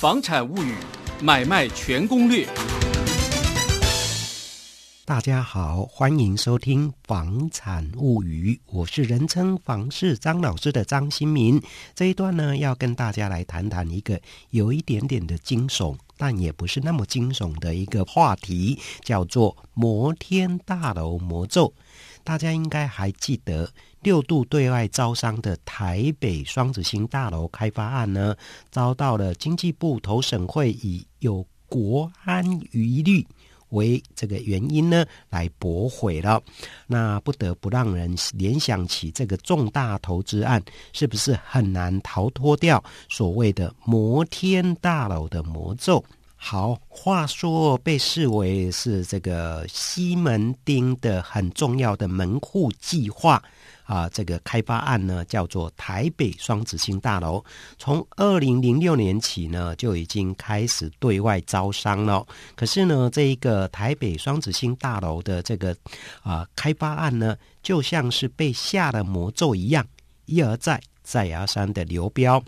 房产物语买卖全攻略。大家好，欢迎收听《房产物语》，我是人称房市张老师的张新民。这一段呢，要跟大家来谈谈一个有一点点的惊悚，但也不是那么惊悚的一个话题，叫做摩天大楼魔咒。大家应该还记得，六度对外招商的台北双子星大楼开发案呢，遭到了经济部投审会以有国安疑虑为这个原因呢，来驳回了。那不得不让人联想起这个重大投资案，是不是很难逃脱掉所谓的摩天大楼的魔咒？好，话说被视为是这个西门町的很重要的门户计划啊，这个开发案呢，叫做台北双子星大楼。从二零零六年起呢，就已经开始对外招商了。可是呢，这一个台北双子星大楼的这个啊开发案呢，就像是被下了魔咒一样，一而再，再而三的流标。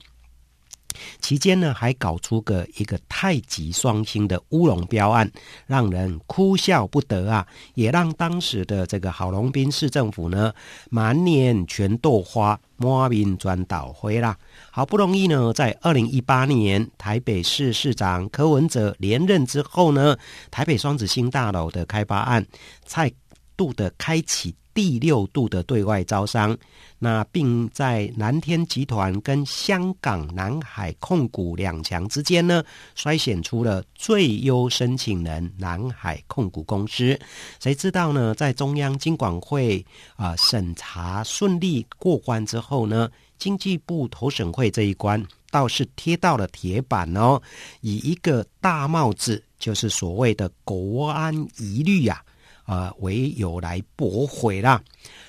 期间呢，还搞出个一个太极双星的乌龙标案，让人哭笑不得啊！也让当时的这个郝龙斌市政府呢，满脸全豆花，满面砖倒灰啦。好不容易呢，在二零一八年台北市市长柯文哲连任之后呢，台北双子星大楼的开发案再度的开启。第六度的对外招商，那并在蓝天集团跟香港南海控股两强之间呢，筛选出了最优申请人南海控股公司。谁知道呢，在中央经管会啊、审查顺利过关之后呢，经济部投审会这一关倒是贴到了铁板哦，以一个大帽子，就是所谓的国安疑虑呀、啊。呃，为由来驳回啦。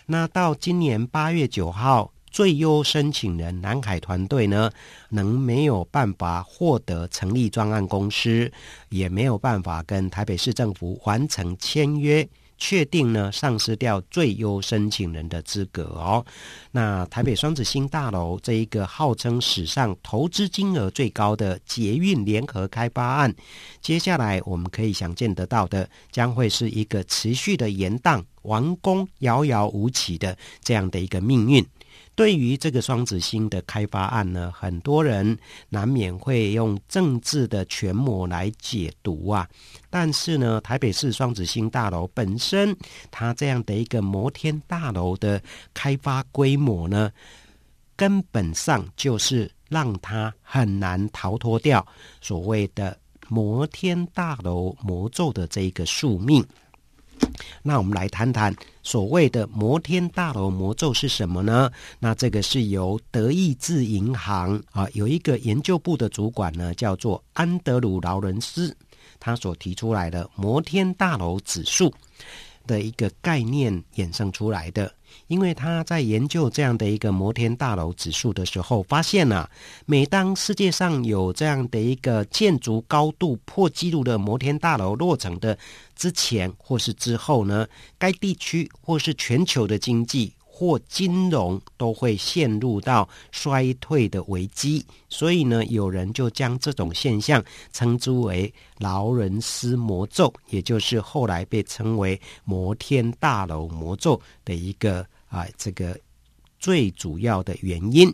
那到今年八月九号，最优申请人南海团队呢，能没有办法获得成立专案公司，也没有办法跟台北市政府完成签约。确定呢，丧失掉最优申请人的资格哦。那台北双子星大楼这一个号称史上投资金额最高的捷运联合开发案，接下来我们可以想见得到的，将会是一个持续的延宕、完工遥遥无期的这样的一个命运。对于这个双子星的开发案呢，很多人难免会用政治的权谋来解读啊。但是呢，台北市双子星大楼本身，它这样的一个摩天大楼的开发规模呢，根本上就是让它很难逃脱掉所谓的摩天大楼魔咒的这一个宿命。那我们来谈谈所谓的摩天大楼魔咒是什么呢？那这个是由德意志银行啊，有一个研究部的主管呢，叫做安德鲁劳伦斯，他所提出来的摩天大楼指数的一个概念衍生出来的。因为他在研究这样的一个摩天大楼指数的时候，发现啊，每当世界上有这样的一个建筑高度破纪录的摩天大楼落成的之前或是之后呢，该地区或是全球的经济或金融都会陷入到衰退的危机。所以呢，有人就将这种现象称之为劳伦斯魔咒，也就是后来被称为摩天大楼魔咒的一个。啊，这个最主要的原因，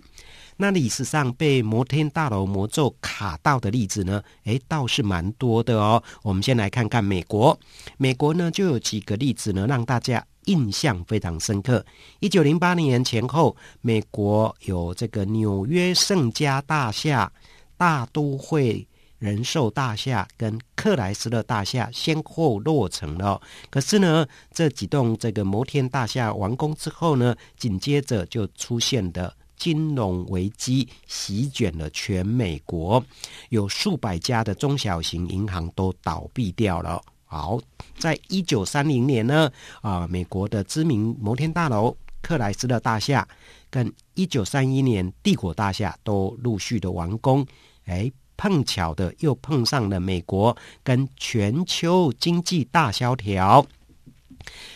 那历史上被摩天大楼魔咒卡到的例子呢，诶，倒是蛮多的哦。我们先来看看美国，美国呢就有几个例子呢，让大家印象非常深刻。一九零八年前后，美国有这个纽约圣家大厦、大都会。人寿大厦跟克莱斯勒大厦先后落成了，可是呢，这几栋这个摩天大厦完工之后呢，紧接着就出现的金融危机席卷了全美国，有数百家的中小型银行都倒闭掉了。好，在一九三零年呢，啊，美国的知名摩天大楼克莱斯勒大厦跟一九三一年帝国大厦都陆续的完工，哎。碰巧的又碰上了美国跟全球经济大萧条。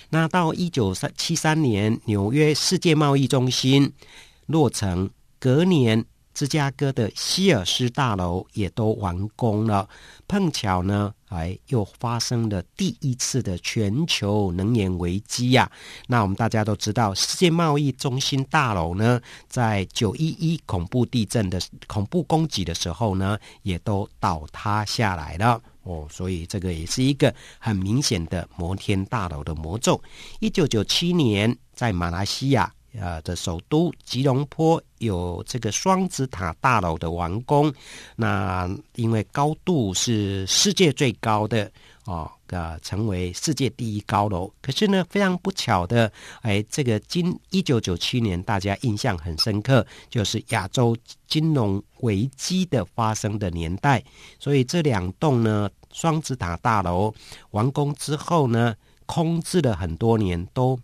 那到一九三七三年，纽约世界贸易中心落成，隔年芝加哥的希尔斯大楼也都完工了。碰巧呢，哎，又发生了第一次的全球能源危机呀。那我们大家都知道，世界贸易中心大楼呢，在九一一恐怖地震的恐怖攻击的时候呢，也都倒塌下来了。哦，所以这个也是一个很明显的摩天大楼的魔咒。一九九七年，在马来西亚。呃的首都吉隆坡有这个双子塔大楼的完工，那因为高度是世界最高的哦，呃，成为世界第一高楼。可是呢，非常不巧的，哎，这个今一九九七年大家印象很深刻，就是亚洲金融危机的发生的年代，所以这两栋呢双子塔大楼完工之后呢，空置了很多年都。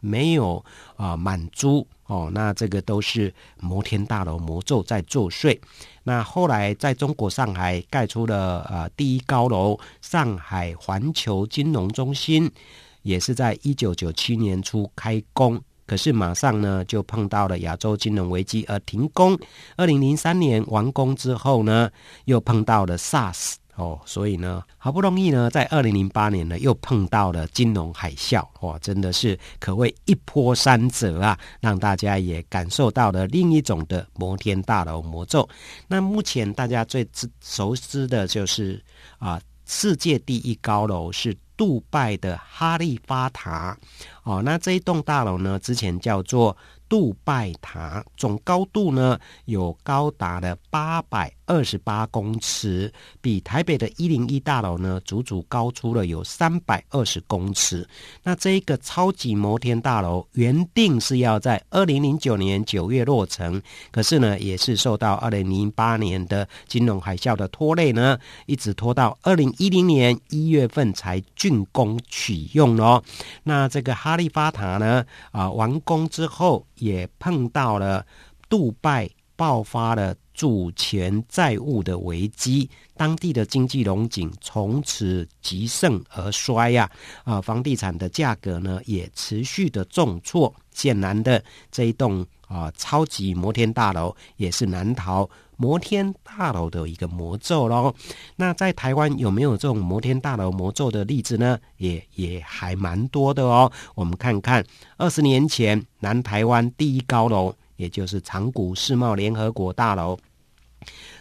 没有啊，满租哦，那这个都是摩天大楼魔咒在作祟。那后来在中国上海盖出了呃第一高楼上海环球金融中心，也是在一九九七年初开工，可是马上呢就碰到了亚洲金融危机而停工。二零零三年完工之后呢，又碰到了 SARS。哦，所以呢，好不容易呢，在二零零八年呢，又碰到了金融海啸，哇，真的是可谓一波三折啊，让大家也感受到了另一种的摩天大楼魔咒。那目前大家最知熟知的就是啊，世界第一高楼是杜拜的哈利法塔。哦，那这一栋大楼呢，之前叫做杜拜塔，总高度呢有高达了八百。二十八公尺，比台北的一零一大楼呢，足足高出了有三百二十公尺。那这一个超级摩天大楼原定是要在二零零九年九月落成，可是呢，也是受到二零零八年的金融海啸的拖累呢，一直拖到二零一零年一月份才竣工启用哦。那这个哈利法塔呢，啊，完工之后也碰到了杜拜爆发了。主权债务的危机，当地的经济龙井从此极盛而衰呀！啊，房地产的价格呢也持续的重挫。显然的，这一栋啊超级摩天大楼也是难逃摩天大楼的一个魔咒喽。那在台湾有没有这种摩天大楼魔咒的例子呢？也也还蛮多的哦。我们看看二十年前南台湾第一高楼，也就是长谷世贸联合国大楼。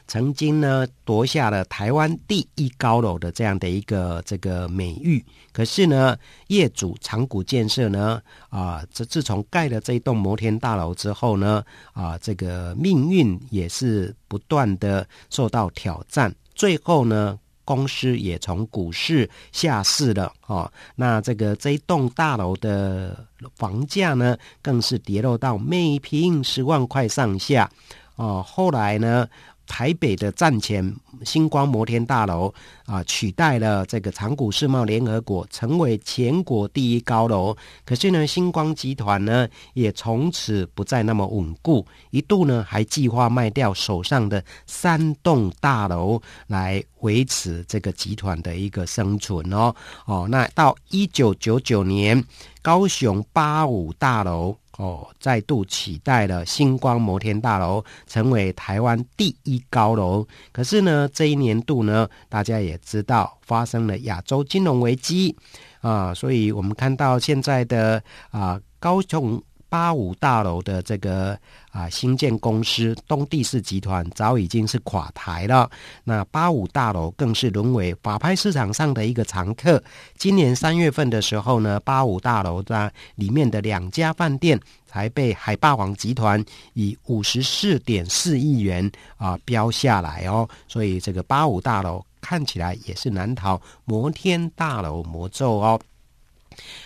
曾经呢夺下了台湾第一高楼的这样的一个这个美誉，可是呢业主长谷建设呢啊，这自从盖了这一栋摩天大楼之后呢啊，这个命运也是不断的受到挑战，最后呢公司也从股市下市了哦。那这个这一栋大楼的房价呢，更是跌落到每坪十万块上下哦。后来呢？台北的站前星光摩天大楼啊，取代了这个长谷世贸联合国，成为全国第一高楼。可是呢，星光集团呢，也从此不再那么稳固，一度呢还计划卖掉手上的三栋大楼来维持这个集团的一个生存哦。哦，那到一九九九年，高雄八五大楼。哦，再度取代了星光摩天大楼，成为台湾第一高楼。可是呢，这一年度呢，大家也知道发生了亚洲金融危机啊，所以我们看到现在的啊高雄。八五大楼的这个啊新建公司东帝士集团早已经是垮台了，那八五大楼更是沦为法拍市场上的一个常客。今年三月份的时候呢，八五大楼的里面的两家饭店才被海霸王集团以五十四点四亿元啊标下来哦，所以这个八五大楼看起来也是难逃摩天大楼魔咒哦。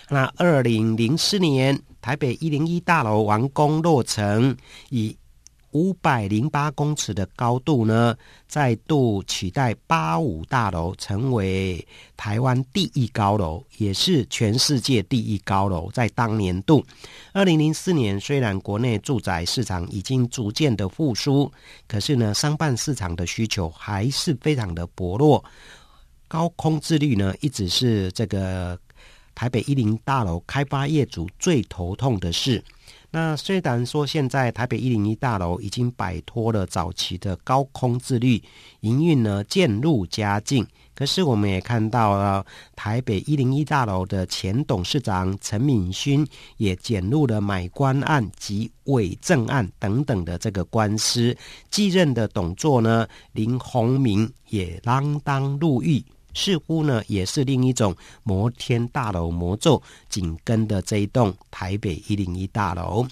那二零零四年。台北一零一大楼完工落成，以五百零八公尺的高度呢，再度取代八五大楼，成为台湾第一高楼，也是全世界第一高楼。在当年度，二零零四年，虽然国内住宅市场已经逐渐的复苏，可是呢，商办市场的需求还是非常的薄弱，高空置率呢，一直是这个。台北一零大楼开发业主最头痛的事，那虽然说现在台北一零一大楼已经摆脱了早期的高空自律，营运呢渐入佳境，可是我们也看到了台北一零一大楼的前董事长陈敏勋也卷入了买官案及伪证案等等的这个官司，继任的董座呢林鸿明也锒铛入狱。似乎呢，也是另一种摩天大楼魔咒紧跟的这一栋台北一零一大楼。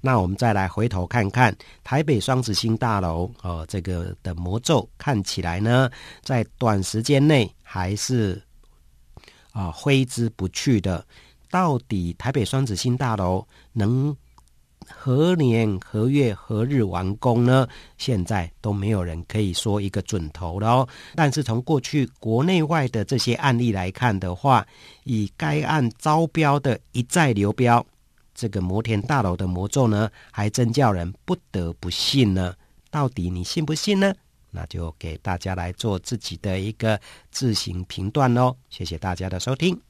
那我们再来回头看看台北双子星大楼哦，这个的魔咒看起来呢，在短时间内还是啊挥之不去的。到底台北双子星大楼能？何年何月何日完工呢？现在都没有人可以说一个准头了哦。但是从过去国内外的这些案例来看的话，以该案招标的一再流标，这个摩天大楼的魔咒呢，还真叫人不得不信呢。到底你信不信呢？那就给大家来做自己的一个自行评断喽。谢谢大家的收听。